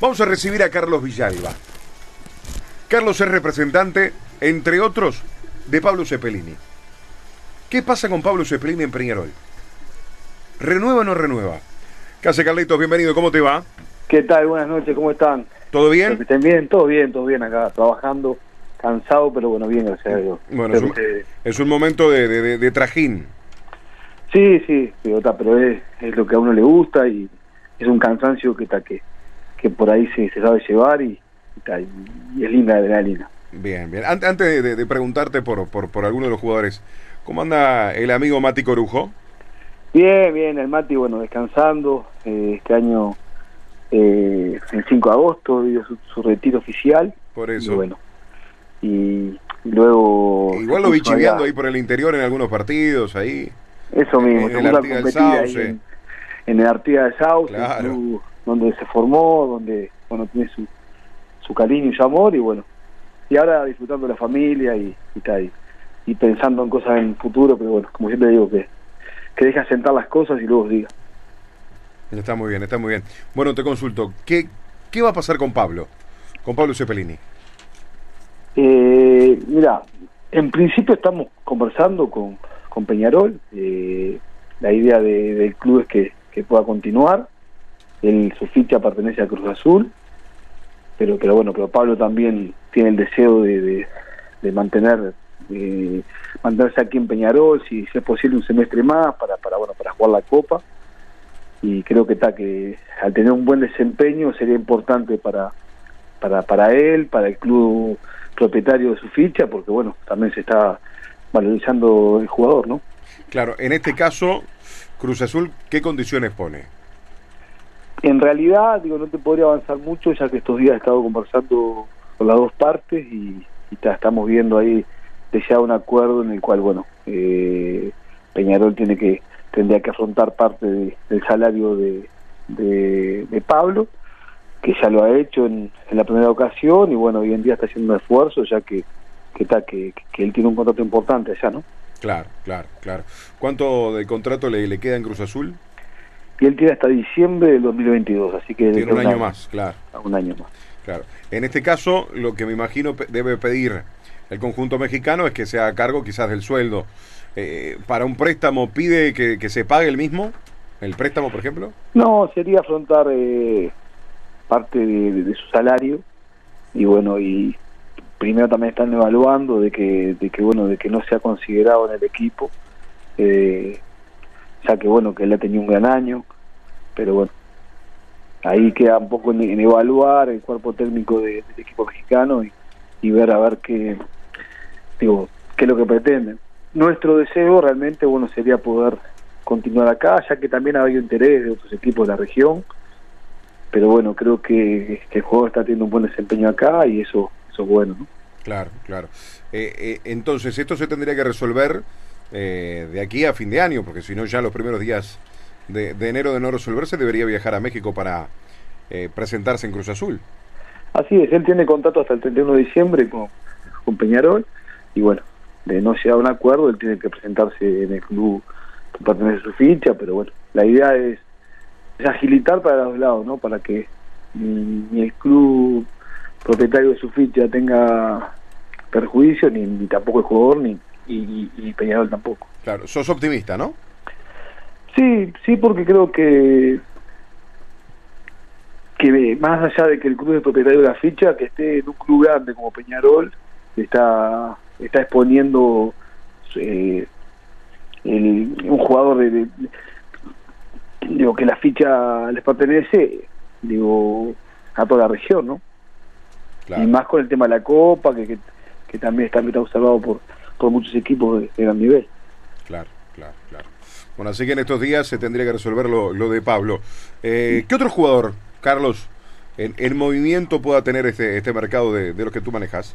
Vamos a recibir a Carlos Villalba. Carlos es representante, entre otros, de Pablo Cepelini. ¿Qué pasa con Pablo Cepelini en Peñarol? ¿Renueva o no renueva? Case Carlitos, bienvenido, ¿cómo te va? ¿Qué tal? Buenas noches, ¿cómo están? ¿Todo bien? Estén bien, todo bien, todo bien acá, trabajando, cansado, pero bueno, bien, gracias a Dios. Bueno, es un, que- es un momento de, de- de- de trajín. Sí, sí, pero, está, pero es, es lo que a uno le gusta y es un cansancio que está que, por ahí se, se sabe llevar y, y, y- y es linda la adrenalina. Bien, bien. Ante- Antes de, de- preguntarte por, por, por alguno de los jugadores, ¿cómo anda el amigo Mati Corujo? Bien, bien, el Mati, bueno, descansando, eh, este año, eh, el 5 de agosto, dio su, su retiro oficial. Por Y eso. bueno, y luego... Igual lo vi allá. ahí por el interior en algunos partidos, ahí. Eso mismo, En se el Artigas del Sauce. en, en el Artigas de Sauce, Claro. Donde se formó, donde bueno, tiene su, su cariño y su amor, y bueno, y ahora disfrutando de la familia y, y, tal, y, y pensando en cosas en el futuro, pero bueno, como siempre digo, que, que deja sentar las cosas y luego diga. Está muy bien, está muy bien. Bueno, te consulto, ¿qué, qué va a pasar con Pablo? Con Pablo Cepelini. Eh, mira, en principio estamos conversando con, con Peñarol. eh, la idea de- del club es que, que pueda continuar. Él, su ficha pertenece a Cruz Azul. Pero, pero bueno, pero Pablo también tiene el deseo de, de, mantener de mantenerse aquí en Peñarol, si, si es posible un semestre más para, para bueno para jugar la Copa. Y creo que está que al tener un buen desempeño sería importante para para para él, para el club propietario de su ficha, porque bueno, también se está valorizando el jugador, ¿no? Claro, en este caso, Cruz Azul, ¿qué condiciones pone? En realidad, digo, no te podría avanzar mucho, ya que estos días he estado conversando con las dos partes y, ta- estamos viendo ahí de ya un acuerdo en el cual, bueno, eh, Peñarol tiene que tendría que afrontar parte de- del salario de, de, Pablo, que ya lo ha hecho en, la primera ocasión y bueno, hoy en día está haciendo un esfuerzo, ya que que, está, que, él tiene un contrato importante allá, ¿no? Claro, claro, claro. ¿Cuánto de contrato le queda en Cruz Azul? Y él tiene hasta diciembre del 2022, así que... Tiene un año más, claro, Un año más. claro. En este caso, lo que me imagino debe pedir el conjunto mexicano es que se haga cargo quizás del sueldo. Eh, para un préstamo, ¿pide que, que se pague el mismo? ¿El préstamo, por ejemplo? No, sería afrontar eh, parte de, de- de su salario y bueno, y primero también están evaluando de que, de que bueno, de que no sea considerado en el equipo, eh, ya que bueno, que él ha tenido un gran año, pero bueno, ahí queda un poco en, en evaluar el cuerpo técnico de- del equipo mexicano y, y ver a ver qué, digo, qué es lo que pretenden. Nuestro deseo realmente, bueno, sería poder continuar acá, ya que también ha habido interés de otros equipos de la región, pero bueno, creo que, que el juego está teniendo un buen desempeño acá y eso, eso es bueno, ¿no? Claro, claro. Eh, eh, entonces, esto se tendría que resolver eh, de aquí a fin de año, porque si no, ya los primeros días de, de enero de no resolverse, debería viajar a México para eh, presentarse en Cruz Azul. Así es, él tiene contrato hasta el 31 de diciembre con, Peñarol y bueno, de no llegar a un acuerdo, él tiene que presentarse en el club que pertenece a su ficha, pero bueno, la idea es, es agilitar para los dos lados, ¿no? Para que ni, ni el club propietario de su ficha tenga perjuicio, ni, ni tampoco el jugador, ni y, y- Peñarol tampoco. Claro, sos optimista, ¿no? Sí, sí, porque creo que que más allá de que el club es propietario de la ficha, que esté en un club grande como Peñarol, está está exponiendo eh, el- un jugador de, de- digo que la ficha les pertenece, digo a toda la región, ¿no? Claro. Y más con el tema de la Copa, que, que, que también está, está observado por, por muchos equipos de, de gran nivel. Claro, claro, claro. Bueno, así que en estos días se tendría que resolver lo, lo de Pablo. Eh, ¿Qué otro jugador, Carlos, en, en movimiento pueda tener este, este mercado de, de los que tú manejas?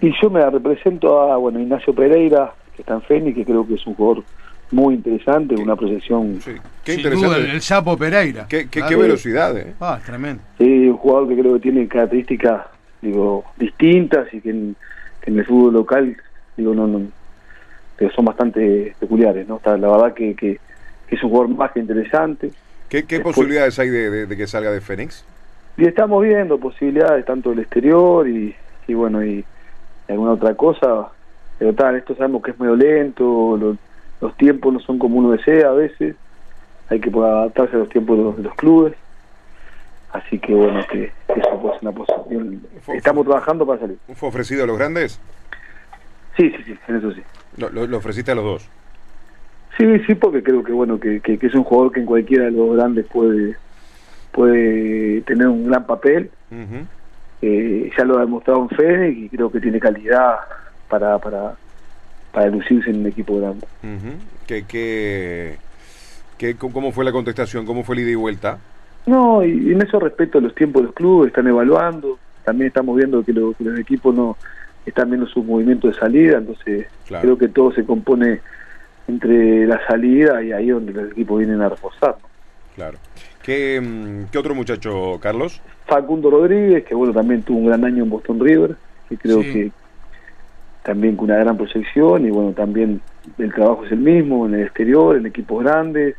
Y yo me represento a bueno Ignacio Pereira, que está en Fénix, que creo que es un jugador muy interesante, una proyección, Sí, qué Sin interesante. duda, el, el Sapo Pereira. Qué, qué- qué velocidad, eh. Ah, tremendo. sí, un jugador que creo que tiene características digo distintas y que en, que en el fútbol local digo no, no que son bastante peculiares, ¿no? Está- la verdad que, que, que es un jugador más que interesante. ¿Qué, qué Después- posibilidades hay de, de- de que salga de Fénix? Y estamos viendo posibilidades tanto del exterior y, y bueno, y alguna otra cosa, pero tal, esto sabemos que es muy lento, los, los tiempos no son como uno desea a veces, hay que poder adaptarse a los tiempos de los, de los clubes, así que bueno, que, que eso puede ser una posición. Estamos trabajando para salir. ¿Fue ofrecido a los grandes? Sí, sí, sí, en eso sí. Lo, lo- lo ofreciste a los dos. Sí, sí, porque creo que bueno que, que, que es un jugador que en cualquiera de los grandes puede puede tener un gran papel. Eh, ya lo ha demostrado en Fénix y creo que tiene calidad para para para lucirse en un equipo grande. Ujú. ¿Qué, qué, qué- ¿Cómo fue la contestación? ¿Cómo fue el ida y vuelta? No, y, y en eso respecto a los tiempos de los clubes, están evaluando, también estamos viendo que, lo- que los equipos no están viendo sus movimientos de salida, entonces Claro. creo que todo se compone entre la salida y ahí donde los equipos vienen a reforzar. ¿no? Claro. ¿Qué, mm, ¿Qué otro muchacho, Carlos? Facundo Rodríguez, que bueno, también tuvo un gran año en Boston River, que creo Sí. que también con una gran proyección y bueno, también el trabajo es el mismo en el exterior, en equipos grandes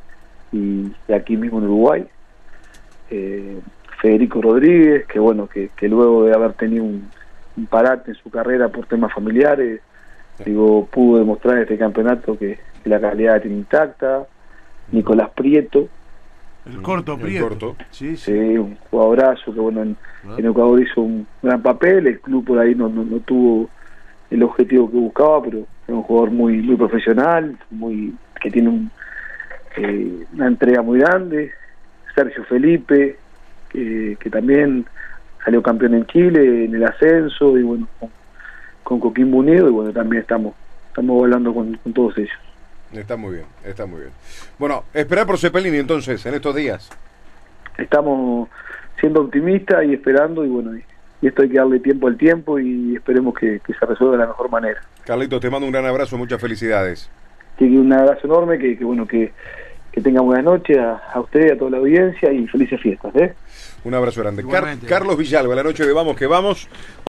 y, y aquí mismo en Uruguay. Eh, Federico Rodríguez, que bueno, que, que luego de haber tenido un, un parate en su carrera por temas familiares, digo, pudo demostrar en este campeonato que, que la calidad la tiene intacta. Nicolás Prieto, El corto El Prieto. corto. Sí, sí. Sí, un jugadorazo que bueno en, Ah. en Ecuador hizo un gran papel, el club por ahí no, no, no tuvo el objetivo que buscaba, pero es un jugador muy muy profesional, muy que tiene un, eh, una entrega muy grande. Sergio Felipe, que, que también salió campeón en Chile en el ascenso y bueno con, con Coquimbo Unido y bueno también estamos estamos hablando con, con todos ellos. Está muy bien, está muy bien. Bueno, esperar por Cepelini entonces, en estos días. estamos siendo optimistas y esperando y bueno y, y esto hay que darle tiempo al tiempo y esperemos que, que se resuelva de la mejor manera Carlitos, te mando un gran abrazo, muchas felicidades. Que un abrazo enorme que, que bueno que, que tengan buenas noches a, a usted y a toda la audiencia y felices fiestas ¿eh? Un abrazo grande. Car-. Carlos Villalba, la noche de Vamos que Vamos.